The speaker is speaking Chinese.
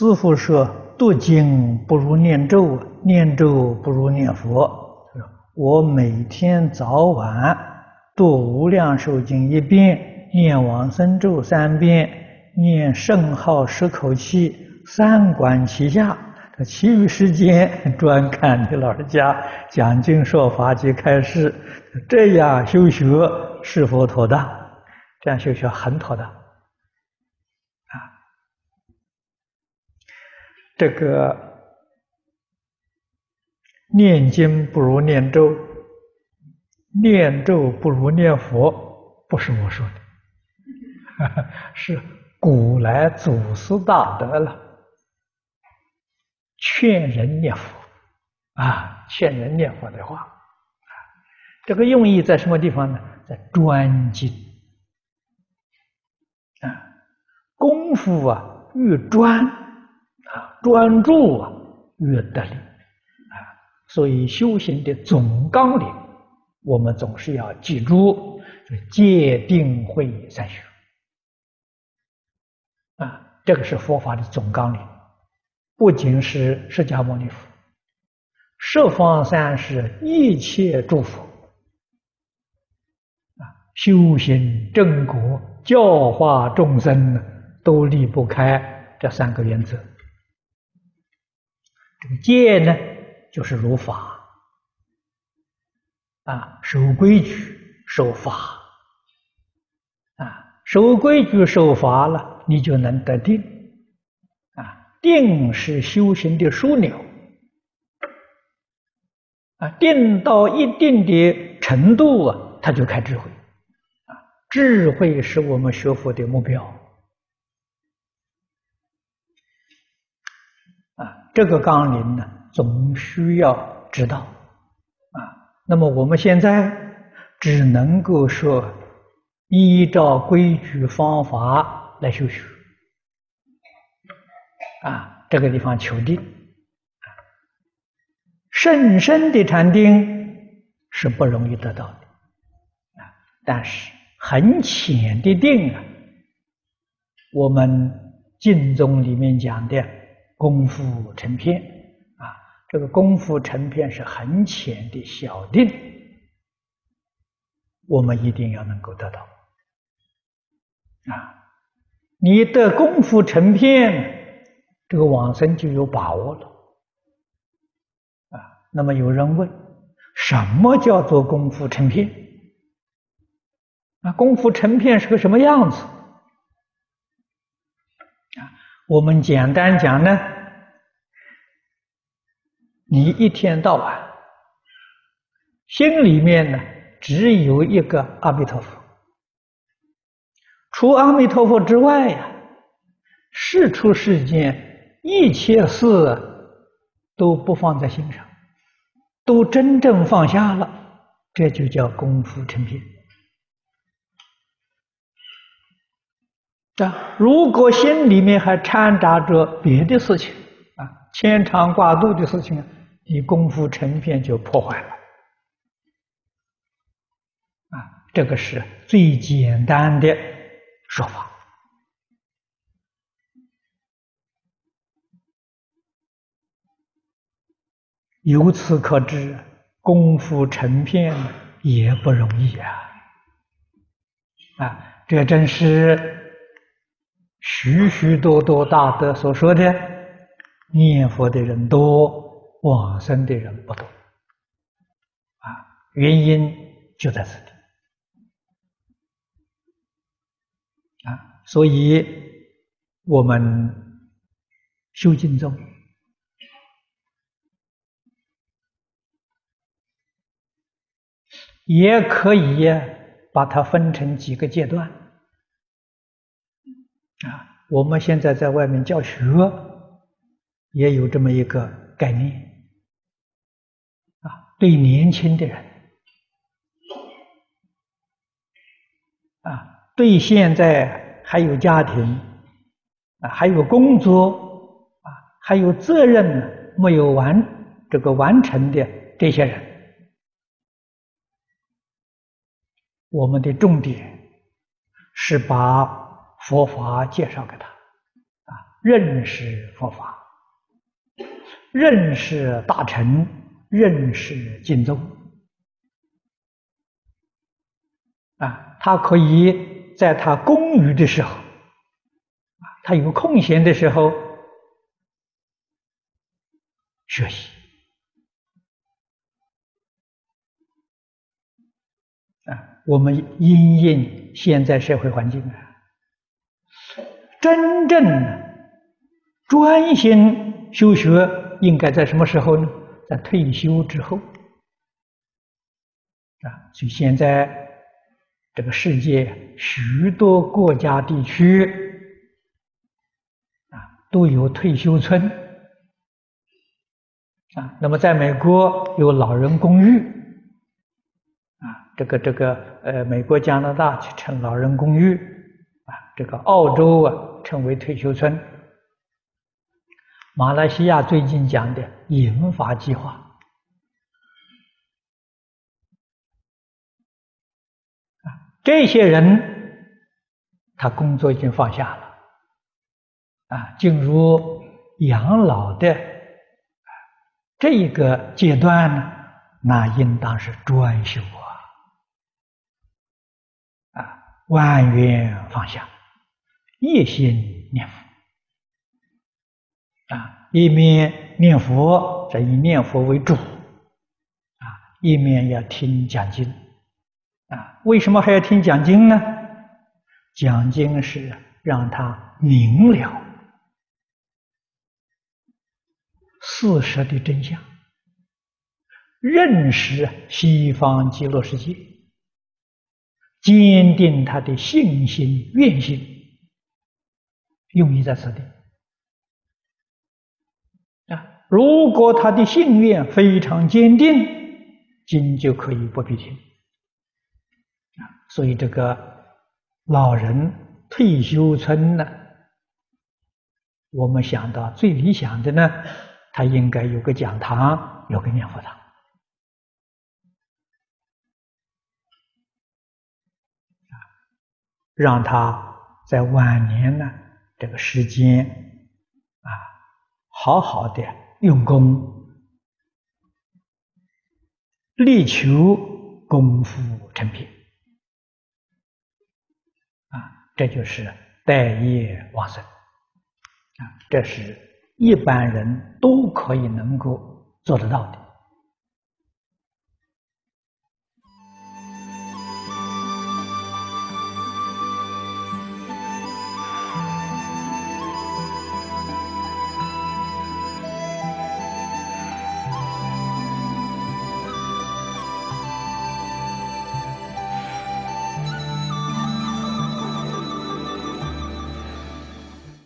师父说：“读经不如念咒，念咒不如念佛。我每天早晚读《无量寿经》一遍，念往生咒三遍，念圣号十口气，三管齐下。其余时间 专看你老人家讲经说法及开示，这样修学是否妥当？这样修学很妥当。”这个念经不如念咒，念咒不如念佛，不是我说的，是古来祖师大德了，劝人念佛啊，劝人念佛的话，这个用意在什么地方呢？在专精啊，功夫啊越专。专注啊，越得力啊！所以修行的总纲领，我们总是要记住：戒定慧三学啊，这个是佛法的总纲领。不仅是释迦牟尼佛，十方三世一切诸佛啊，修行正果、教化众生，都离不开这三个原则。这个戒呢，就是如法啊，守规矩、守法啊，守规矩、守法了，你就能得定啊。定是修行的枢纽啊，定到一定的程度啊，他就开智慧啊。智慧是我们学佛的目标。这个纲领呢，总需要知道啊。那么我们现在只能够说，依照规矩方法来修学啊。这个地方求定，甚深的禅定是不容易得到的啊。但是很浅的定啊，我们经宗里面讲的。功夫成片啊，这个功夫成片是很浅的小定，我们一定要能够得到啊！你的功夫成片，这个往生就有把握了啊。那么有人问，什么叫做功夫成片？啊，功夫成片是个什么样子？我们简单讲呢，你一天到晚心里面呢，只有一个阿弥陀佛，除阿弥陀佛之外呀，事出世间一切事都不放在心上，都真正放下了，这就叫功夫成片。啊如果心里面还掺杂着别的事情啊，牵肠挂肚的事情，你功夫成片就破坏了啊！这个是最简单的说法。由此可知，功夫成片也不容易啊！啊，这真是。许许多多大德所说的，念佛的人多，往生的人不多，啊，原因就在这里，啊，所以我们修经中也可以把它分成几个阶段。啊，我们现在在外面教学，也有这么一个概念，啊，对年轻的人，啊，对现在还有家庭，啊，还有工作，啊，还有责任没有完这个完成的这些人，我们的重点是把。佛法介绍给他，啊，认识佛法，认识大乘，认识经宗。啊，他可以在他空余的时候，啊，他有空闲的时候学习。啊，我们因应现在社会环境啊，真正专心修学，应该在什么时候呢？在退休之后。啊，所以现在。这个世界许多国家地区啊，都有退休村啊。那么，在美国有老人公寓啊，这个这个呃，美国、加拿大去称老人公寓，这个澳洲啊称为退休村。马来西亚最近讲的银发计划。啊这些人，他工作已经放下了，啊，进入养老的这一个阶段呢，那应当是专修啊，啊，万缘放下，一心念佛，啊，一面念佛，这以念佛为主，啊，一面要听讲经。啊，为什么还要听讲经呢？讲经是让他明了事实的真相，认识西方极乐世界，坚定他的信心愿心，用意在此地。啊，如果他的信愿非常坚定，经就可以不必听。所以，这个老人退休村呢，我们想到最理想的呢，他应该有个讲堂，有个念佛堂，让他在晚年呢这个时间啊，好好的用功，力求功夫成品啊。这就是待业往生啊！这是一般人都可以能够做得到的。